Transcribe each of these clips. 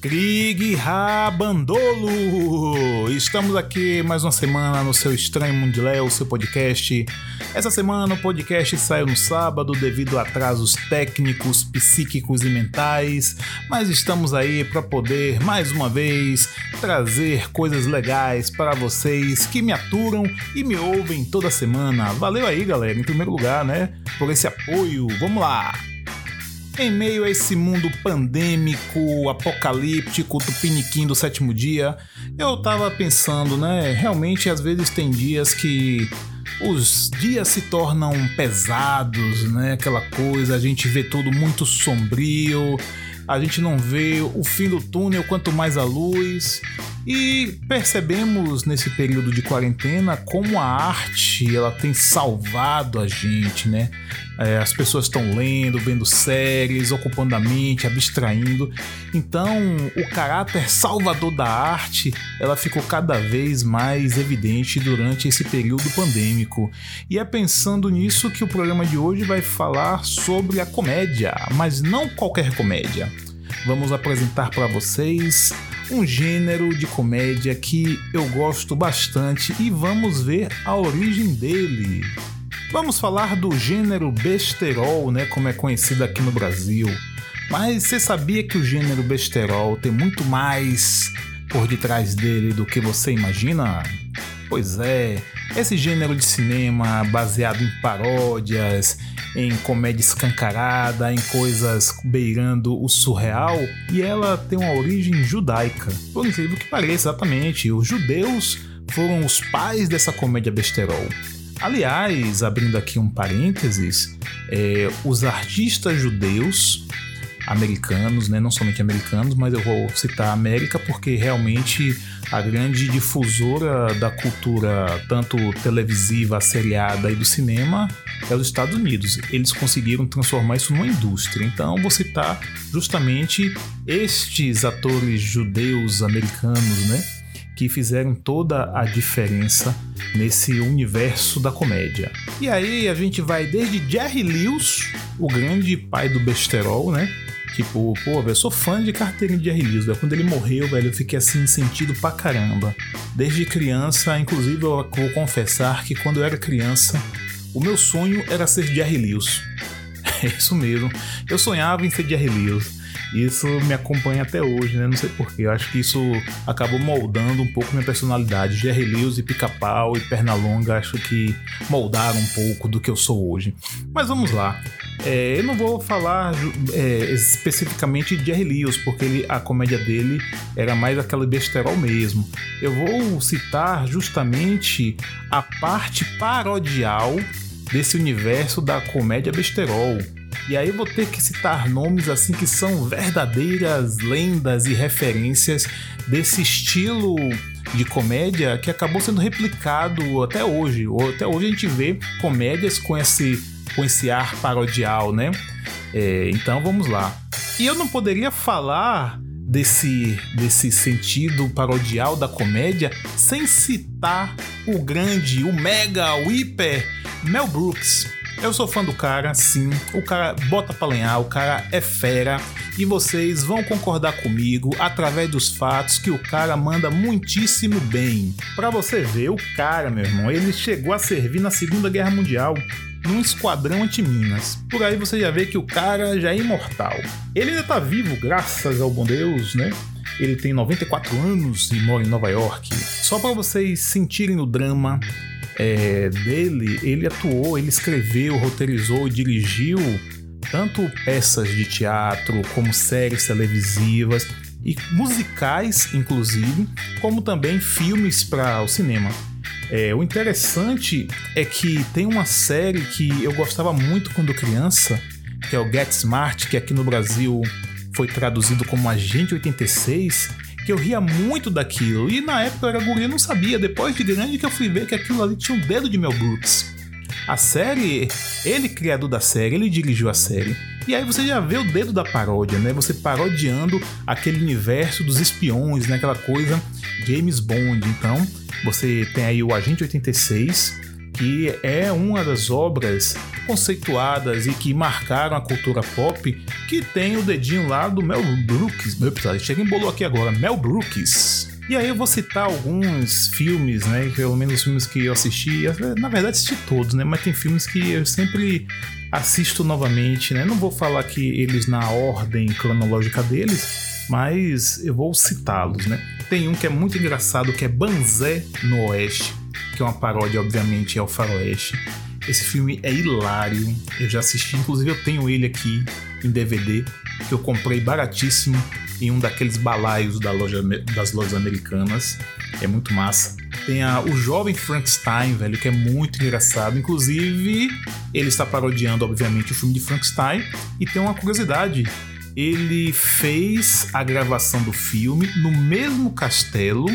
Krieg Rabandolo! Estamos aqui mais uma semana no seu Estranho Mundial, seu podcast. Essa semana o podcast saiu no sábado devido a atrasos técnicos, psíquicos e mentais, mas estamos aí para poder mais uma vez trazer coisas legais para vocês que me aturam e me ouvem toda semana. Valeu aí, galera, em primeiro lugar, né, por esse apoio. Vamos lá! Em meio a esse mundo pandêmico, apocalíptico, tupiniquim do sétimo dia, eu tava pensando, né? Realmente, às vezes tem dias que os dias se tornam pesados, né? Aquela coisa, a gente vê tudo muito sombrio, a gente não vê o fim do túnel, quanto mais a luz. E percebemos nesse período de quarentena como a arte ela tem salvado a gente, né? É, as pessoas estão lendo, vendo séries, ocupando a mente, abstraindo. Então, o caráter salvador da arte ela ficou cada vez mais evidente durante esse período pandêmico. E é pensando nisso que o programa de hoje vai falar sobre a comédia, mas não qualquer comédia. Vamos apresentar para vocês um gênero de comédia que eu gosto bastante e vamos ver a origem dele. Vamos falar do gênero besterol, né, como é conhecido aqui no Brasil. Mas você sabia que o gênero besterol tem muito mais por detrás dele do que você imagina? Pois é, esse gênero de cinema baseado em paródias, em comédia escancarada, em coisas beirando o surreal, e ela tem uma origem judaica. Por incrível que pareça, exatamente, os judeus foram os pais dessa comédia besterol. Aliás, abrindo aqui um parênteses, é, os artistas judeus americanos, né, não somente americanos, mas eu vou citar a América porque realmente a grande difusora da cultura, tanto televisiva, seriada e do cinema, é os Estados Unidos. Eles conseguiram transformar isso numa indústria. Então, vou citar justamente estes atores judeus americanos, né? que fizeram toda a diferença nesse universo da comédia. E aí a gente vai desde Jerry Lewis, o grande pai do besterol, né? Tipo, pô, velho, eu sou fã de carteirinha de Jerry Lewis, velho. Quando ele morreu, velho, eu fiquei assim, sentido pra caramba. Desde criança, inclusive eu vou confessar que quando eu era criança, o meu sonho era ser Jerry Lewis. É isso mesmo. Eu sonhava em ser Jerry Lewis. Isso me acompanha até hoje, né? Não sei porquê. Eu acho que isso acabou moldando um pouco minha personalidade. Jerry Lewis e Pica-Pau e Pernalonga acho que moldaram um pouco do que eu sou hoje. Mas vamos lá. É, eu não vou falar é, especificamente de Jerry Lewis, porque ele, a comédia dele era mais aquela besterol mesmo. Eu vou citar justamente a parte parodial desse universo da comédia besterol. E aí vou ter que citar nomes assim que são verdadeiras lendas e referências desse estilo de comédia que acabou sendo replicado até hoje. Até hoje a gente vê comédias com esse, com esse ar parodial, né? É, então vamos lá. E eu não poderia falar desse, desse sentido parodial da comédia sem citar o grande, o mega, o hiper Mel Brooks. Eu sou fã do cara, sim. O cara bota pra lenhar, o cara é fera. E vocês vão concordar comigo através dos fatos que o cara manda muitíssimo bem. Para você ver, o cara, meu irmão, ele chegou a servir na Segunda Guerra Mundial num esquadrão anti-minas. Por aí você já vê que o cara já é imortal. Ele ainda tá vivo, graças ao bom Deus, né? Ele tem 94 anos e mora em Nova York. Só para vocês sentirem o drama é, dele, ele atuou, ele escreveu, roteirizou e dirigiu tanto peças de teatro como séries televisivas e musicais, inclusive, como também filmes para o cinema. É, o interessante é que tem uma série que eu gostava muito quando criança, que é o Get Smart, que aqui no Brasil foi traduzido como Agente 86, que eu ria muito daquilo. E na época eu era guri, não sabia. Depois de grande que eu fui ver que aquilo ali tinha um dedo de Mel Brooks. A série, ele criador da série, ele dirigiu a série. E aí você já vê o dedo da paródia, né? Você parodiando aquele universo dos espiões, né? Aquela coisa James Bond. Então, você tem aí o Agente 86, que é uma das obras conceituadas e que marcaram a cultura pop, que tem o dedinho lá do Mel Brooks. Meu episódio chega embolou aqui agora, Mel Brooks. E aí eu vou citar alguns filmes, né? Pelo menos os filmes que eu assisti. Na verdade, assisti todos, né? Mas tem filmes que eu sempre assisto novamente, né? Não vou falar que eles na ordem cronológica deles, mas eu vou citá-los, né? Tem um que é muito engraçado, que é Banzé no Oeste, que é uma paródia, obviamente, ao Faroeste. Esse filme é hilário, eu já assisti, inclusive eu tenho ele aqui em DVD, que eu comprei baratíssimo em um daqueles balaios da loja, das lojas americanas. É muito massa. Tem a, o jovem Frankenstein, velho, que é muito engraçado. Inclusive, ele está parodiando, obviamente, o filme de Frankenstein. E tem uma curiosidade: ele fez a gravação do filme no mesmo castelo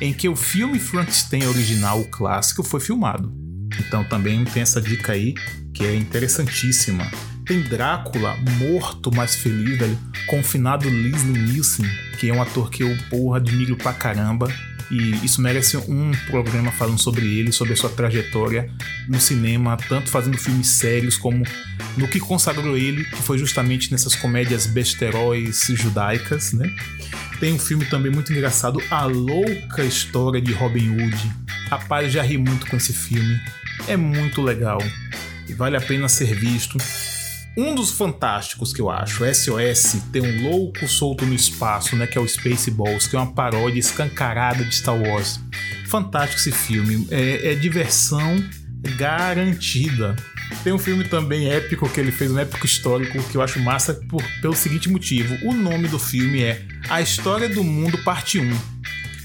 em que o filme Frankenstein original, o clássico, foi filmado. Então também tem essa dica aí que é interessantíssima. Tem Drácula morto, mas feliz, velho. Confinado Leslie Nielsen, que é um ator que eu, porra, admiro pra caramba. E isso merece um programa falando sobre ele, sobre a sua trajetória no cinema, tanto fazendo filmes sérios como no que consagrou ele, que foi justamente nessas comédias besteróis judaicas, né? Tem um filme também muito engraçado, A Louca História de Robin Hood. Rapaz, já ri muito com esse filme. É muito legal e vale a pena ser visto. Um dos fantásticos que eu acho, SOS, tem um louco solto no espaço, né, que é o Spaceballs, que é uma paródia escancarada de Star Wars. Fantástico esse filme, é, é diversão garantida. Tem um filme também épico que ele fez, um épico histórico, que eu acho massa por, pelo seguinte motivo: o nome do filme é A História do Mundo, Parte 1.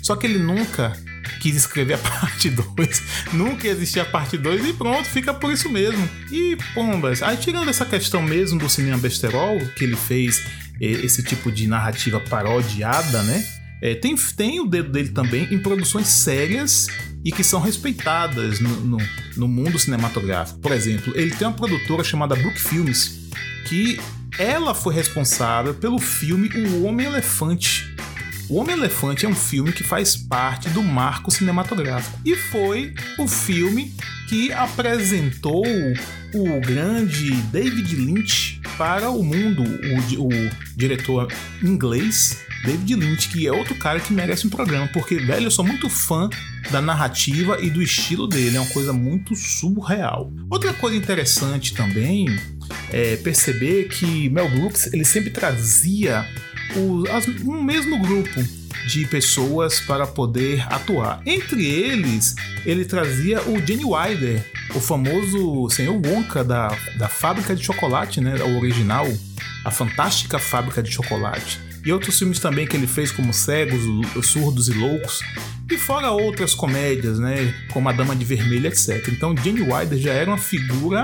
Só que ele nunca quis escrever a parte 2, nunca existia a parte 2 e pronto, fica por isso mesmo. E pombas, aí tirando essa questão mesmo do cinema besterol, que ele fez esse tipo de narrativa parodiada, né? É, tem, tem o dedo dele também em produções sérias e que são respeitadas no, no, no, mundo cinematográfico. Por exemplo, ele tem uma produtora chamada Brook Films, que ela foi responsável pelo filme O Homem Elefante, o Homem-Elefante é um filme que faz parte do marco cinematográfico e foi o filme que apresentou o grande David Lynch para o mundo, o, o diretor inglês David Lynch, que é outro cara que merece um programa, porque, velho, eu sou muito fã da narrativa e do estilo dele, é uma coisa muito surreal. Outra coisa interessante também é perceber que Mel Brooks ele sempre trazia o, as, um mesmo grupo de pessoas para poder atuar. Entre eles, ele trazia o Jenny Wilder, o famoso senhor Wonka da, da fábrica de chocolate, né, o original, a fantástica fábrica de chocolate. E outros filmes também que ele fez, como Cegos, Surdos e Loucos, e fora outras comédias, né, como A Dama de Vermelho, etc. Então, Jenny Wilder já era uma figura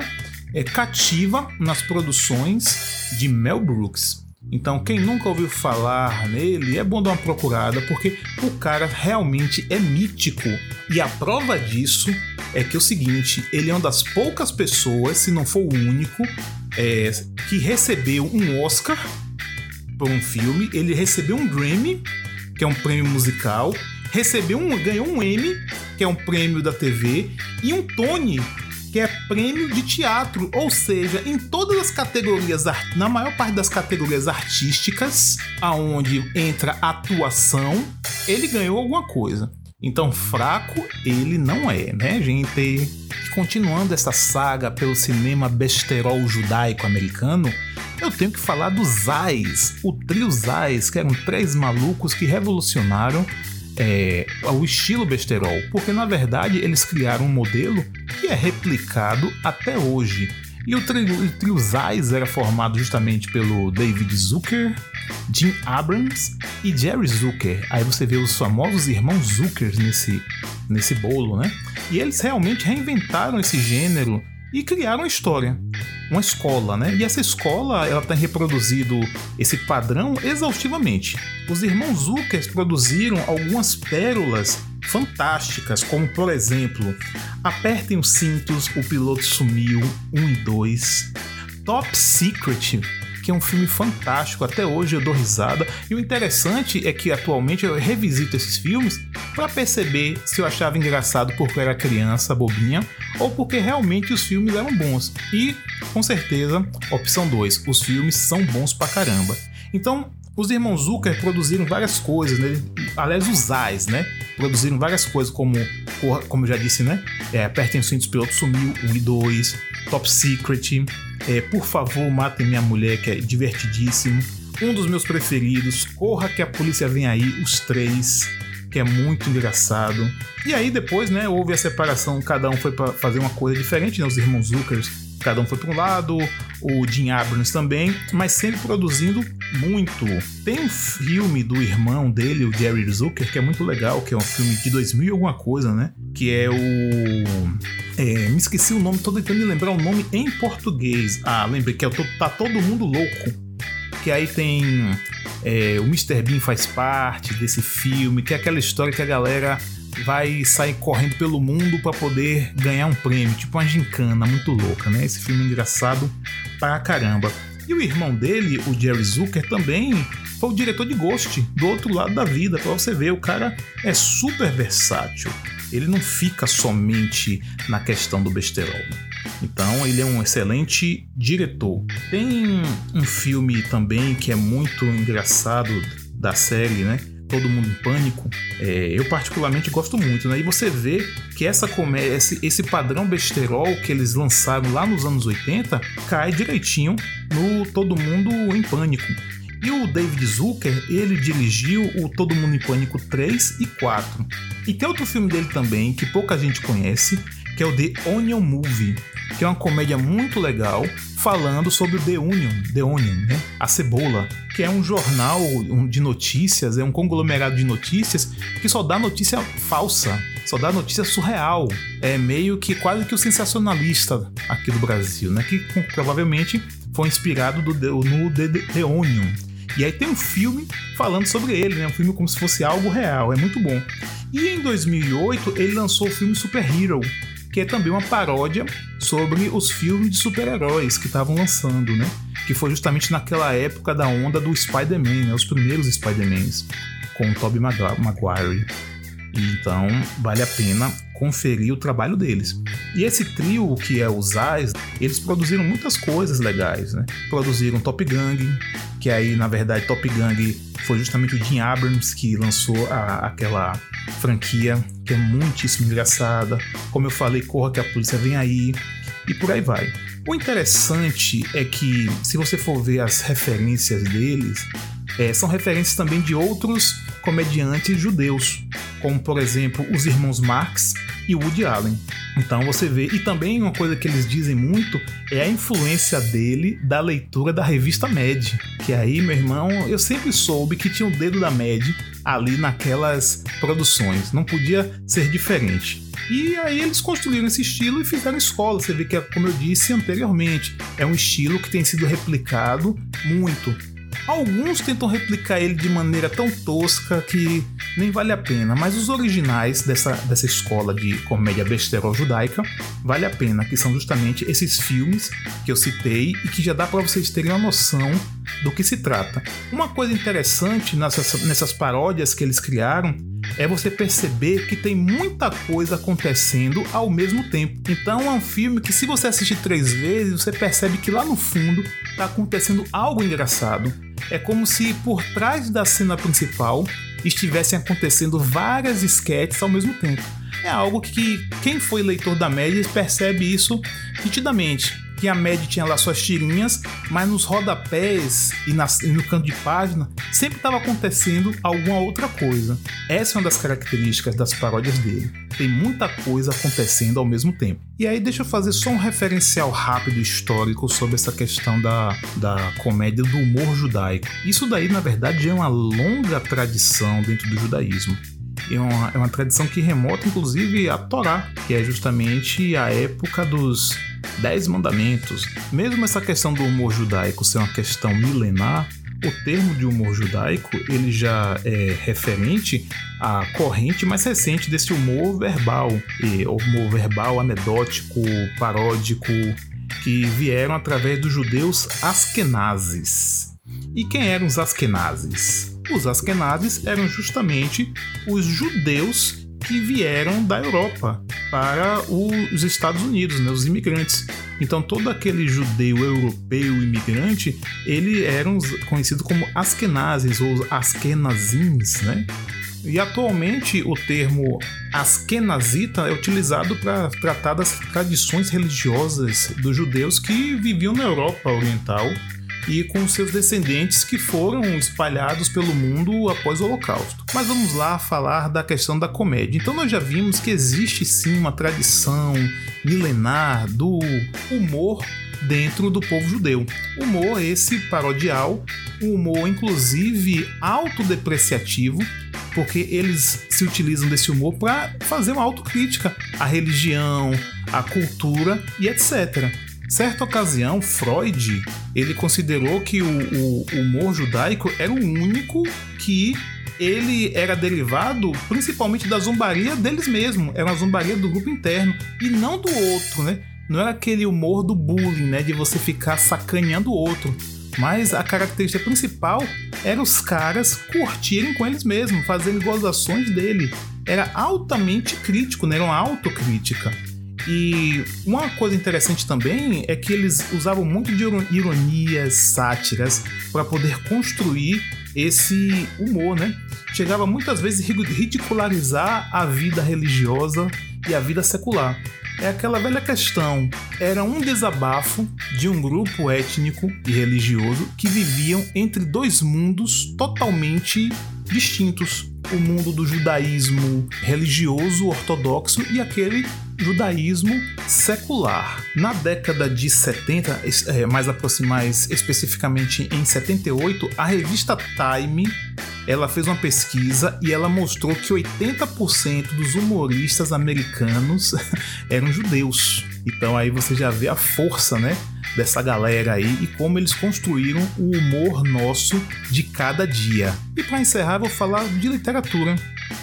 é, cativa nas produções de Mel Brooks. Então, quem nunca ouviu falar nele, é bom dar uma procurada, porque o cara realmente é mítico. E a prova disso é que é o seguinte: ele é uma das poucas pessoas, se não for o único, é, que recebeu um Oscar por um filme, ele recebeu um Grammy, que é um prêmio musical, recebeu um, ganhou um Emmy, que é um prêmio da TV, e um Tony, que é prêmio de teatro, ou seja, em todas as categorias, na maior parte das categorias artísticas, aonde entra atuação, ele ganhou alguma coisa. Então, fraco ele não é, né, gente? Continuando essa saga pelo cinema besterol judaico-americano, eu tenho que falar dos Zais, o trio Zais, que eram três malucos que revolucionaram é, o estilo besterol, porque na verdade eles criaram um modelo que é replicado até hoje. E o trio, o trio Zeiss era formado justamente pelo David Zucker, Jim Abrams e Jerry Zucker. Aí você vê os famosos irmãos Zucker nesse, nesse bolo, né? E eles realmente reinventaram esse gênero e criaram uma história, uma escola, né? E essa escola ela tem reproduzido esse padrão exaustivamente. Os irmãos Zuckers produziram algumas pérolas fantásticas, como por exemplo, Apertem os cintos, o piloto sumiu, 1 um e 2, Top Secret, que é um filme fantástico, até hoje eu dou risada. E o interessante é que atualmente eu revisito esses filmes para perceber se eu achava engraçado porque eu era criança, bobinha, ou porque realmente os filmes eram bons. E, com certeza, opção 2, os filmes são bons pra caramba. Então, os irmãos Zucker produziram várias coisas, né? aliás, os Ais, né? Produziram várias coisas, como, como eu já disse, né? É, Apertem os cintos, piloto sumiu, 1 e 2, Top Secret, é, Por favor, matem minha mulher, que é divertidíssimo. Um dos meus preferidos, Corra que a polícia vem aí, os três, que é muito engraçado. E aí depois, né, houve a separação, cada um foi para fazer uma coisa diferente, né? Os irmãos Zuckers cada um foi para um lado, o Jim Abrams também, mas sempre produzindo muito. Tem um filme do irmão dele, o Jerry Zucker, que é muito legal, que é um filme de 2000 e alguma coisa, né? Que é o. É, me esqueci o nome, tô tentando lembrar o nome em português. Ah, lembrei que é o Tá Todo Mundo Louco. Que aí tem. É, o Mr. Bean faz parte desse filme, que é aquela história que a galera vai sair correndo pelo mundo para poder ganhar um prêmio, tipo uma gincana muito louca, né? Esse filme é engraçado pra caramba. E o irmão dele, o Jerry Zucker, também foi o diretor de Ghost, do outro lado da vida, para você ver, o cara é super versátil. Ele não fica somente na questão do besterol. Então, ele é um excelente diretor. Tem um filme também que é muito engraçado da série, né? Todo Mundo em Pânico, é, eu particularmente gosto muito, né? E você vê que essa esse, esse padrão besterol que eles lançaram lá nos anos 80 cai direitinho no Todo Mundo em Pânico. E o David Zucker, ele dirigiu o Todo Mundo em Pânico 3 e 4. E tem outro filme dele também que pouca gente conhece, que é o The Onion Movie, que é uma comédia muito legal falando sobre o The Onion, The né? A Cebola, que é um jornal de notícias, é um conglomerado de notícias que só dá notícia falsa, só dá notícia surreal. É meio que quase que o sensacionalista aqui do Brasil, né? Que provavelmente foi inspirado do, no The, The Onion. E aí tem um filme falando sobre ele, né? Um filme como se fosse algo real, é muito bom. E em 2008 ele lançou o filme Super Hero, que é também uma paródia sobre os filmes de super-heróis que estavam lançando, né? Que foi justamente naquela época da onda do Spider-Man, né? Os primeiros Spider-Mans, com o Tobey Maguire. Então, vale a pena conferir o trabalho deles. E esse trio, que é os Eyes, eles produziram muitas coisas legais, né? Produziram Top Gang, que aí, na verdade, Top Gang foi justamente o Jim Abrams que lançou a, aquela franquia que é muitíssimo engraçada. Como eu falei, corra que a polícia vem aí e por aí vai. O interessante é que, se você for ver as referências deles, é, são referências também de outros comediantes judeus, como por exemplo os irmãos Marx e Woody Allen. Então você vê, e também uma coisa que eles dizem muito é a influência dele da leitura da revista Mad. Que aí, meu irmão, eu sempre soube que tinha o dedo da Mad ali naquelas produções, não podia ser diferente. E aí eles construíram esse estilo e fizeram escola. Você vê que, como eu disse anteriormente, é um estilo que tem sido replicado muito Alguns tentam replicar ele de maneira tão tosca que nem vale a pena, mas os originais dessa, dessa escola de comédia besterol judaica vale a pena, que são justamente esses filmes que eu citei e que já dá para vocês terem uma noção do que se trata. Uma coisa interessante nessas, nessas paródias que eles criaram é você perceber que tem muita coisa acontecendo ao mesmo tempo. Então é um filme que, se você assistir três vezes, você percebe que lá no fundo está acontecendo algo engraçado. É como se por trás da cena principal estivessem acontecendo várias sketches ao mesmo tempo. É algo que quem foi leitor da média percebe isso nitidamente que a Mad tinha lá suas tirinhas, mas nos rodapés e, nas, e no canto de página sempre estava acontecendo alguma outra coisa. Essa é uma das características das paródias dele. Tem muita coisa acontecendo ao mesmo tempo. E aí deixa eu fazer só um referencial rápido histórico sobre essa questão da, da comédia do humor judaico. Isso daí, na verdade, é uma longa tradição dentro do judaísmo. É uma, é uma tradição que remota, inclusive, a Torá, que é justamente a época dos Dez Mandamentos. Mesmo essa questão do humor judaico ser uma questão milenar, o termo de humor judaico ele já é referente à corrente mais recente desse humor verbal, e humor verbal anedótico, paródico, que vieram através dos judeus askenazes. E quem eram os askenazes? Os Askenazes eram justamente os judeus que vieram da Europa para os Estados Unidos, né, os imigrantes. Então todo aquele judeu europeu imigrante, ele eram conhecido como Askenazes ou Askenazins, né? E atualmente o termo askenazita é utilizado para tratar das tradições religiosas dos judeus que viviam na Europa Oriental e com seus descendentes que foram espalhados pelo mundo após o Holocausto. Mas vamos lá falar da questão da comédia. Então nós já vimos que existe sim uma tradição milenar do humor dentro do povo judeu. Humor esse parodial, um humor inclusive autodepreciativo, porque eles se utilizam desse humor para fazer uma autocrítica à religião, à cultura e etc. Certa ocasião, Freud ele considerou que o, o, humor judaico era o único que ele era derivado principalmente da zombaria deles mesmos, era uma zombaria do grupo interno e não do outro, né? Não era aquele humor do bullying, né, de você ficar sacaneando o outro, mas a característica principal era os caras curtirem com eles mesmos, fazendo gozações dele. Era altamente crítico, né? era uma autocrítica. E uma coisa interessante também é que eles usavam muito de ironias, sátiras, para poder construir esse humor, né? Chegava muitas vezes ridicularizar a vida religiosa e a vida secular. É aquela velha questão. Era um desabafo de um grupo étnico e religioso que viviam entre dois mundos totalmente distintos: o mundo do judaísmo religioso ortodoxo e aquele judaísmo secular. Na década de 70, é, mais, mais especificamente em 78, a revista Time ela fez uma pesquisa e ela mostrou que 80% dos humoristas americanos eram judeus. Então aí você já vê a força, né, dessa galera aí e como eles construíram o humor nosso de cada dia. E para encerrar, vou falar de literatura.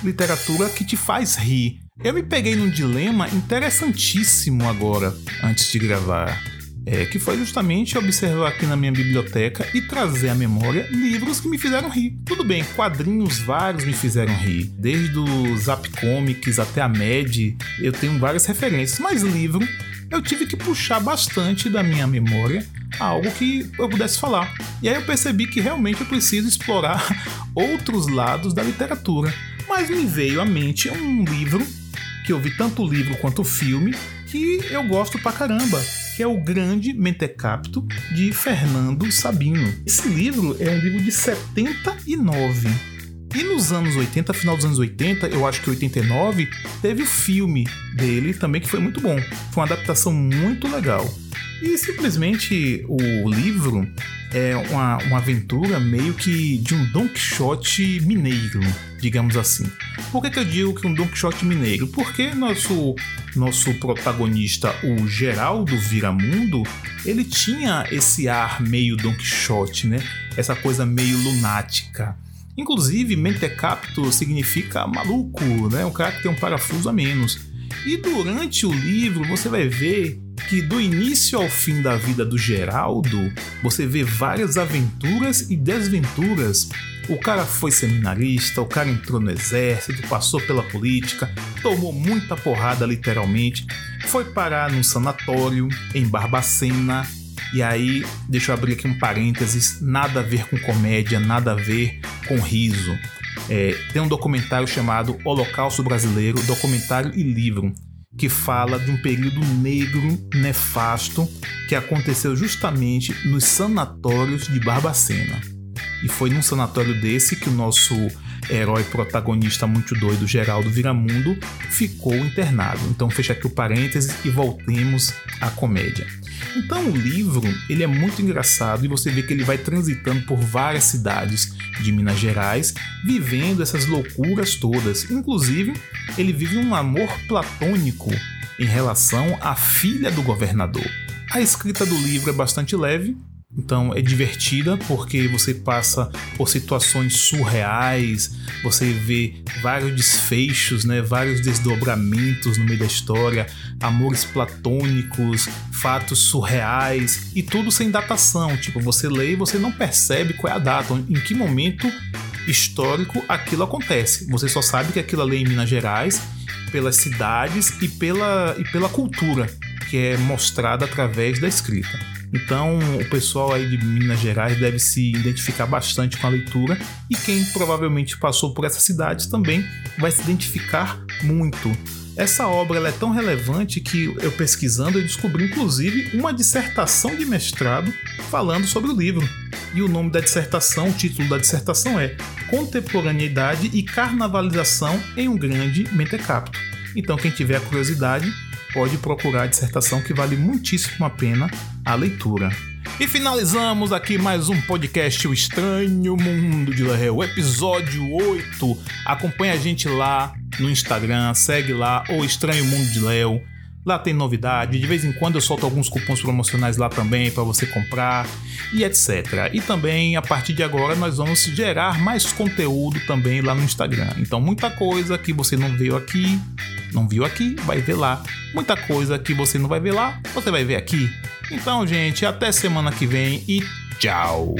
Literatura que te faz rir. Eu me peguei num dilema interessantíssimo agora, antes de gravar. É, que foi justamente observar aqui na minha biblioteca e trazer à memória livros que me fizeram rir. Tudo bem, quadrinhos vários me fizeram rir, desde o Zap Comics até a Mad, eu tenho várias referências, mas livro eu tive que puxar bastante da minha memória algo que eu pudesse falar. E aí eu percebi que realmente eu preciso explorar outros lados da literatura. Mas me veio à mente um livro, que eu vi tanto o livro quanto o filme, que eu gosto pra caramba, que é o Grande Mentecapto de Fernando Sabino. Esse livro é um livro de 79 e nos anos 80, final dos anos 80, eu acho que 89, teve o filme dele também que foi muito bom. Foi uma adaptação muito legal. E simplesmente o livro é uma, uma aventura meio que de um Don Quixote mineiro, digamos assim. Por que, que eu digo que um Don Quixote mineiro? Porque nosso, nosso protagonista, o Geraldo Viramundo, ele tinha esse ar meio Don Quixote, né? Essa coisa meio lunática. Inclusive, mentecapto significa maluco, né? Um cara que tem um parafuso a menos. E durante o livro você vai ver que do início ao fim da vida do Geraldo, você vê várias aventuras e desventuras. O cara foi seminarista, o cara entrou no exército, passou pela política, tomou muita porrada literalmente, foi parar num sanatório em Barbacena, e aí, deixa eu abrir aqui um parênteses: nada a ver com comédia, nada a ver com riso. É, tem um documentário chamado Holocausto Brasileiro documentário e livro que fala de um período negro nefasto que aconteceu justamente nos sanatórios de Barbacena. E foi num sanatório desse que o nosso herói protagonista muito doido, Geraldo Viramundo, ficou internado. Então fecha aqui o parênteses e voltemos à comédia. Então o livro ele é muito engraçado e você vê que ele vai transitando por várias cidades de Minas Gerais, vivendo essas loucuras todas. Inclusive, ele vive um amor platônico em relação à filha do governador. A escrita do livro é bastante leve, então é divertida porque você passa por situações surreais, você vê vários desfechos, né, vários desdobramentos no meio da história, amores platônicos, fatos surreais e tudo sem datação. Tipo, você lê e você não percebe qual é a data, em que momento histórico, aquilo acontece. Você só sabe que aquilo ali é em Minas Gerais, pelas cidades e pela, e pela cultura que é mostrada através da escrita. Então, o pessoal aí de Minas Gerais deve se identificar bastante com a leitura e quem provavelmente passou por essas cidades também vai se identificar muito. Essa obra é tão relevante que eu pesquisando eu descobri inclusive uma dissertação de mestrado falando sobre o livro. E o nome da dissertação, o título da dissertação é Contemporaneidade e Carnavalização em um Grande Mentecapto. Então, quem tiver curiosidade, pode procurar a dissertação que vale muitíssimo a pena a leitura. E finalizamos aqui mais um podcast O Estranho Mundo de o episódio 8. Acompanhe a gente lá no Instagram, segue lá O Estranho Mundo de Léo. Lá tem novidade, de vez em quando eu solto alguns cupons promocionais lá também para você comprar e etc. E também a partir de agora nós vamos gerar mais conteúdo também lá no Instagram. Então muita coisa que você não viu aqui, não viu aqui, vai ver lá. Muita coisa que você não vai ver lá, você vai ver aqui. Então, gente, até semana que vem e tchau.